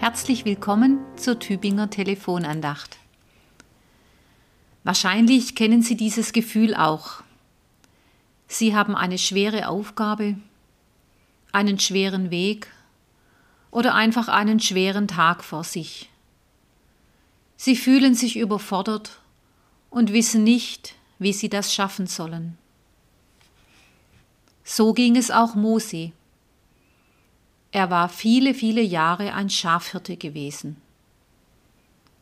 Herzlich willkommen zur Tübinger Telefonandacht. Wahrscheinlich kennen Sie dieses Gefühl auch. Sie haben eine schwere Aufgabe, einen schweren Weg oder einfach einen schweren Tag vor sich. Sie fühlen sich überfordert und wissen nicht, wie sie das schaffen sollen. So ging es auch Mose. Er war viele, viele Jahre ein Schafhirte gewesen.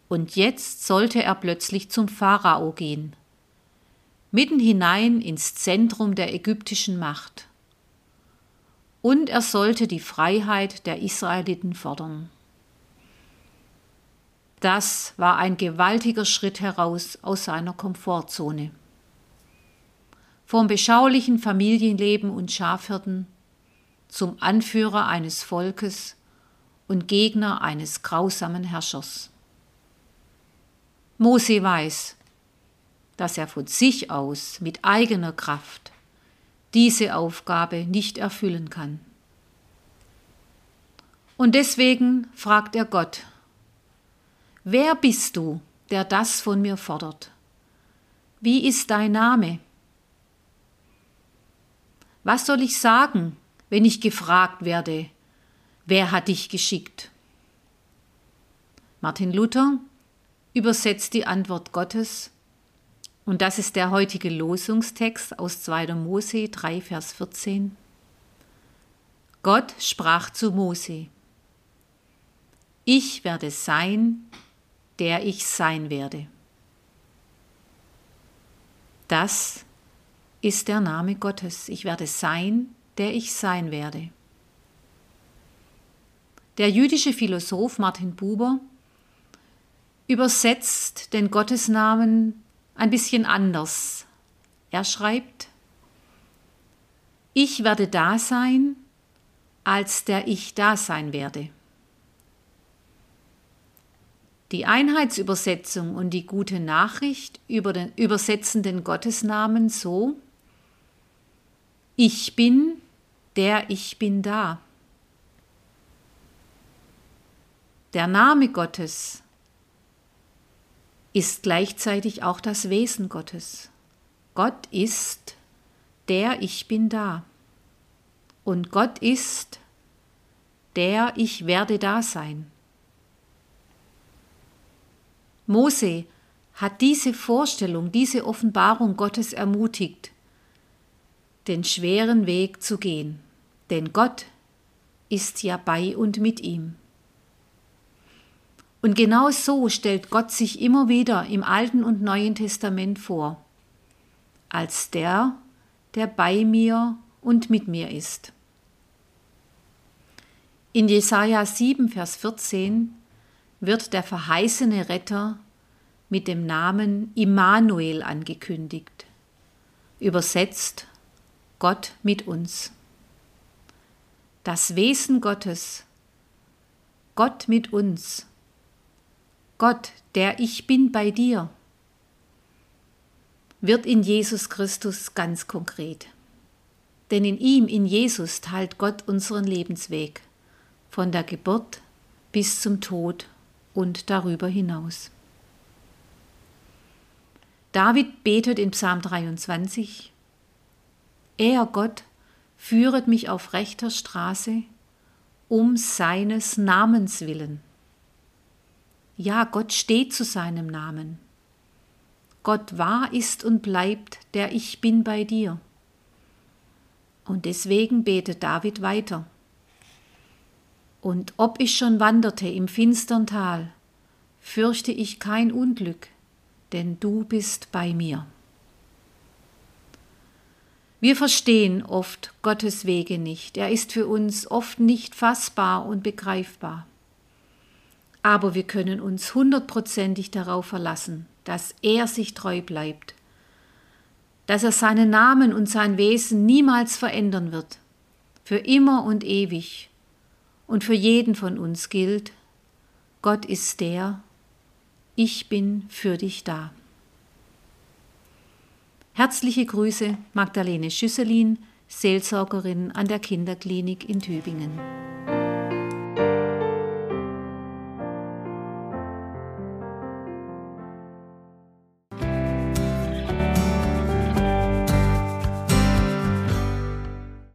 Und jetzt sollte er plötzlich zum Pharao gehen, mitten hinein ins Zentrum der ägyptischen Macht. Und er sollte die Freiheit der Israeliten fordern. Das war ein gewaltiger Schritt heraus aus seiner Komfortzone. Vom beschaulichen Familienleben und Schafhirten zum Anführer eines Volkes und Gegner eines grausamen Herrschers. Mose weiß, dass er von sich aus mit eigener Kraft diese Aufgabe nicht erfüllen kann. Und deswegen fragt er Gott, wer bist du, der das von mir fordert? Wie ist dein Name? Was soll ich sagen, wenn ich gefragt werde, wer hat dich geschickt? Martin Luther übersetzt die Antwort Gottes und das ist der heutige Losungstext aus 2. Mose 3, Vers 14. Gott sprach zu Mose, ich werde sein, der ich sein werde. Das ist der Name Gottes. Ich werde sein, der ich sein werde. Der jüdische Philosoph Martin Buber übersetzt den Gottesnamen ein bisschen anders. Er schreibt, ich werde da sein, als der ich da sein werde. Die Einheitsübersetzung und die gute Nachricht über den, übersetzen den Gottesnamen so, ich bin, der ich bin da. Der Name Gottes ist gleichzeitig auch das Wesen Gottes. Gott ist der Ich bin da. Und Gott ist der Ich werde da sein. Mose hat diese Vorstellung, diese Offenbarung Gottes ermutigt, den schweren Weg zu gehen, denn Gott ist ja bei und mit ihm. Und genau so stellt Gott sich immer wieder im Alten und Neuen Testament vor, als der, der bei mir und mit mir ist. In Jesaja 7, Vers 14 wird der verheißene Retter mit dem Namen Immanuel angekündigt, übersetzt Gott mit uns. Das Wesen Gottes, Gott mit uns, Gott, der ich bin bei dir, wird in Jesus Christus ganz konkret. Denn in ihm, in Jesus, teilt Gott unseren Lebensweg, von der Geburt bis zum Tod und darüber hinaus. David betet in Psalm 23, Er, Gott, führet mich auf rechter Straße, um seines Namens willen. Ja, Gott steht zu seinem Namen. Gott war, ist und bleibt, der ich bin bei dir. Und deswegen betet David weiter. Und ob ich schon wanderte im finstern Tal, fürchte ich kein Unglück, denn du bist bei mir. Wir verstehen oft Gottes Wege nicht. Er ist für uns oft nicht fassbar und begreifbar. Aber wir können uns hundertprozentig darauf verlassen, dass er sich treu bleibt, dass er seinen Namen und sein Wesen niemals verändern wird, für immer und ewig. Und für jeden von uns gilt, Gott ist der, ich bin für dich da. Herzliche Grüße, Magdalene Schüsselin, Seelsorgerin an der Kinderklinik in Tübingen.